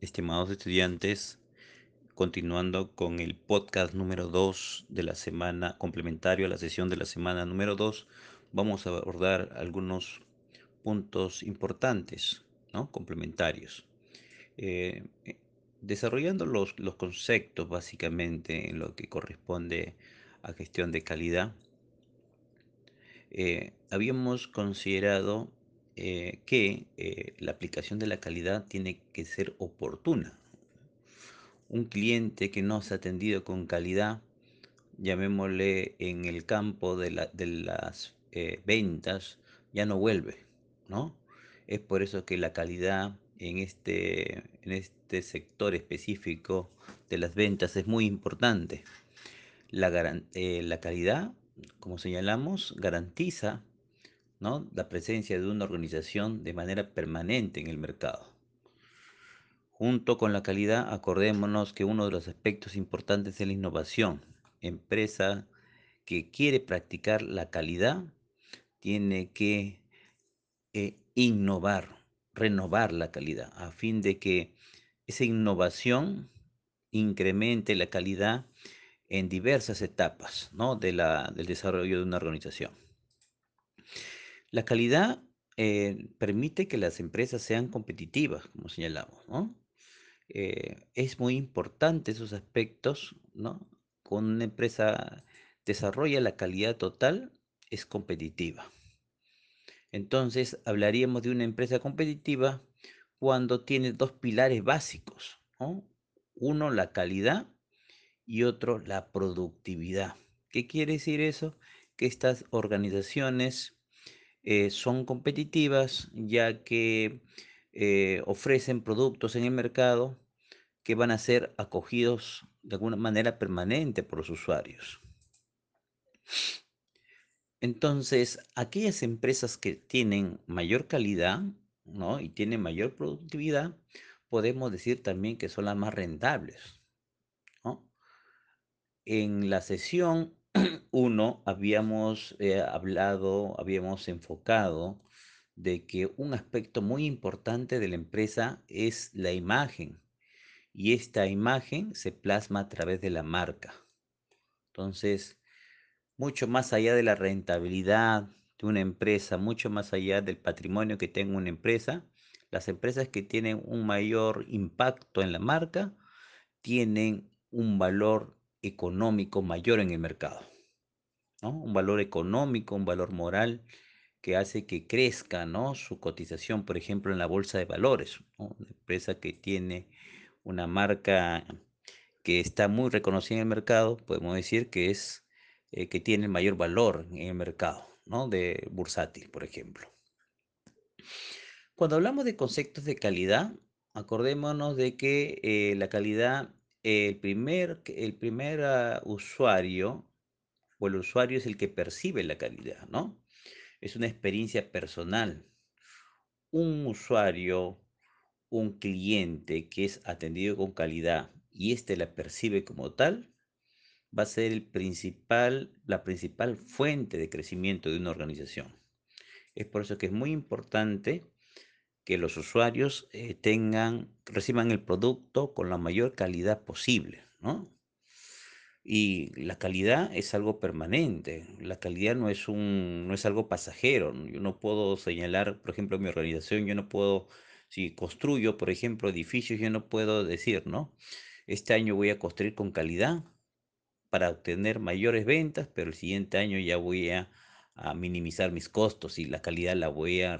estimados estudiantes. Continuando con el podcast número 2 de la semana, complementario a la sesión de la semana número 2, vamos a abordar algunos puntos importantes, ¿no? complementarios. Eh, desarrollando los, los conceptos básicamente en lo que corresponde a gestión de calidad, eh, habíamos considerado eh, que eh, la aplicación de la calidad tiene que ser oportuna. Un cliente que no se ha atendido con calidad, llamémosle en el campo de, las eh, ventas, ya no vuelve, ¿no? Es por eso que la calidad en este, en este sector específico de las ventas es muy importante. La, la calidad, como señalamos, garantiza la presencia de una organización de manera permanente en el mercado. Junto con la calidad, acordémonos que uno de los aspectos importantes es la innovación. Empresa que quiere practicar la calidad tiene que eh, innovar, renovar la calidad, a fin de que esa innovación incremente la calidad en diversas etapas del desarrollo de una organización. La calidad eh, permite que las empresas sean competitivas, como señalamos. Eh, es muy importante esos aspectos. Cuando una empresa desarrolla la calidad total, es competitiva. Entonces, hablaríamos de una empresa competitiva cuando tiene dos pilares básicos, ¿no? Uno, la calidad y otro, la productividad. ¿Qué quiere decir eso? Que estas organizaciones eh, son competitivas ya que eh, ofrecen productos en el mercado que van a ser acogidos de alguna manera permanente por los usuarios. Entonces, aquellas empresas que tienen mayor calidad ¿no? y tienen mayor productividad, podemos decir también que son las más rentables. En la sesión uno, habíamos eh, hablado, habíamos enfocado de que un aspecto muy importante de la empresa es la imagen y esta imagen se plasma a través de la marca. Entonces, mucho más allá de la rentabilidad de una empresa, mucho más allá del patrimonio que tenga una empresa, las empresas que tienen un mayor impacto en la marca tienen un valor económico mayor en el mercado. Un valor económico, un valor moral que hace que crezca, ¿no? Su cotización, por ejemplo, en la bolsa de valores, Una empresa que tiene una marca que está muy reconocida en el mercado, podemos decir que es eh, que tiene mayor valor en el mercado, ¿no? De bursátil, por ejemplo. Cuando hablamos de conceptos de calidad, acordémonos de que eh, la calidad, el primer, el primer ah, usuario o el usuario es el que percibe la calidad, ¿no? Es una experiencia personal. Un usuario, un cliente que es atendido con calidad y éste la percibe como tal, va a ser el principal, la principal fuente de crecimiento de una organización. Es por eso que es muy importante que los usuarios eh, tengan, reciban el producto con la mayor calidad posible, ¿no? Y la calidad es algo permanente, la calidad no es un, no es algo pasajero. Yo no puedo señalar, por ejemplo, mi organización, yo no puedo, si construyo, por ejemplo, edificios, yo no puedo decir, ¿no? Este año voy a construir con calidad para obtener mayores ventas, pero el siguiente año ya voy a, a minimizar mis costos y la calidad la voy a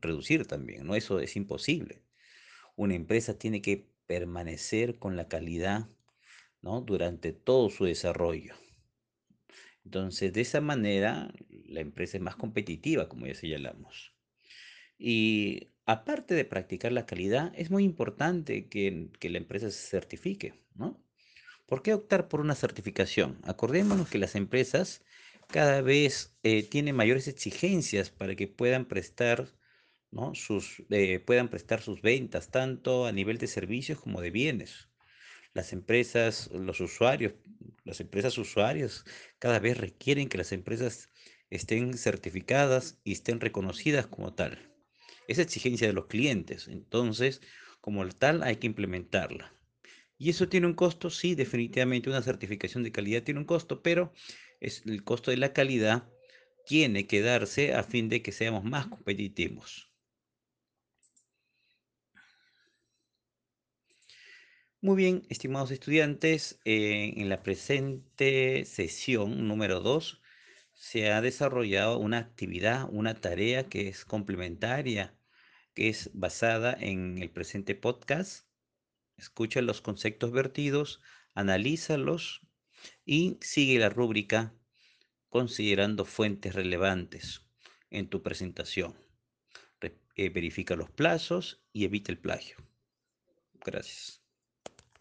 reducir también, ¿no? Eso es imposible. Una empresa tiene que permanecer con la calidad durante todo su desarrollo. Entonces, de esa manera, la empresa es más competitiva, como ya señalamos. Y aparte de practicar la calidad, es muy importante que, la empresa se certifique, ¿no? ¿Por qué optar por una certificación? Acordémonos que las empresas cada vez eh, tienen mayores exigencias para que puedan prestar, ¿no? sus, eh, puedan prestar sus ventas, tanto a nivel de servicios como de bienes las empresas, los usuarios, las empresas usuarias cada vez requieren que las empresas estén certificadas y estén reconocidas como tal. Es exigencia de los clientes. Entonces, Como tal, hay que implementarla. ¿Y eso tiene un costo? Sí, definitivamente una certificación de calidad tiene un costo, pero es el costo de la calidad tiene que darse a fin de que seamos más competitivos. Muy bien, estimados estudiantes, eh, en la presente sesión número 2 se ha desarrollado una actividad, una tarea que es complementaria, que es basada en el presente podcast. Escucha los conceptos vertidos, analízalos y sigue la rúbrica considerando fuentes relevantes en tu presentación. Eh, verifica los plazos y evita el plagio. Gracias.